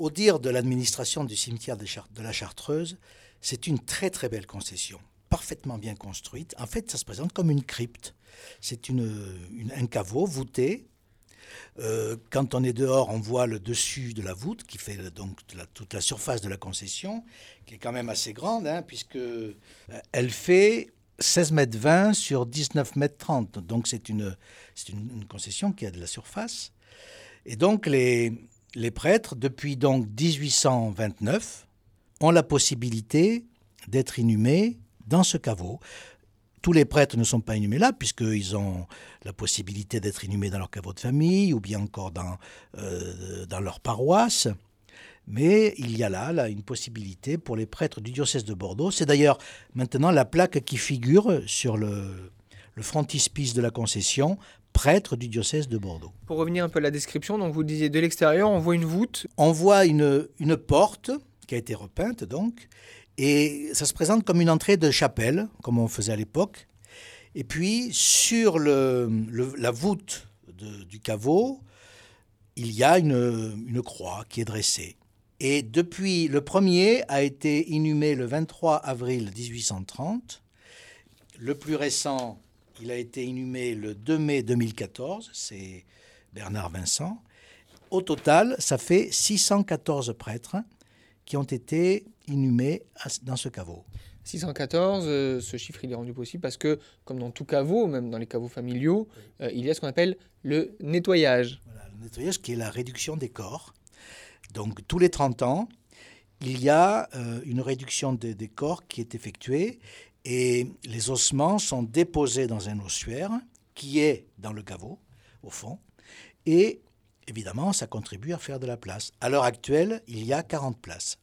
Au dire de l'administration du cimetière de, la Chartreuse, c'est une très très belle concession, parfaitement bien construite. En fait, ça se présente comme une crypte. C'est une, un caveau voûté. Euh, quand on est dehors, on voit le dessus de la voûte qui fait donc toute la surface de la concession, qui est quand même assez grande, hein, puisque euh, elle fait 16 mètres 20 sur 19 mètres 30. Donc c'est une, une, une, concession qui a de la surface. Et donc les, les prêtres, depuis donc 1829, ont la possibilité d'être inhumés dans ce caveau. Tous les prêtres ne sont pas inhumés là, puisqu'ils ont la possibilité d'être inhumés dans leur caveau de famille ou bien encore dans, euh, leur paroisse. Mais il y a là une possibilité pour les prêtres du diocèse de Bordeaux. C'est d'ailleurs maintenant la plaque qui figure sur le, le frontispice de la concession, prêtre du diocèse de Bordeaux. Pour revenir un peu à la description, donc vous disiez de l'extérieur, on voit une voûte. On voit une, une porte qui a été repeinte donc, et ça se présente comme une entrée de chapelle, comme on faisait à l'époque. Et puis sur le, le, la voûte de, du caveau, il y a une, une croix qui est dressée. Et depuis, le premier a été inhumé le 23 avril 1830. Le plus récent, il a été inhumé le 2 mai 2014, c'est Bernard Vincent. Au total, ça fait 614 prêtres qui ont été inhumés dans ce caveau. 614, euh, ce chiffre il est rendu possible parce que, comme dans tout caveau, même dans les caveaux familiaux, euh, il y a ce qu'on appelle le nettoyage. Voilà, le nettoyage qui est la réduction des corps. Donc tous les 30 ans, il y a euh, une réduction des corps qui est effectuée et les ossements sont déposés dans un ossuaire qui est dans le caveau, au fond, et évidemment, ça contribue à faire de la place. À l'heure actuelle, il y a 40 places.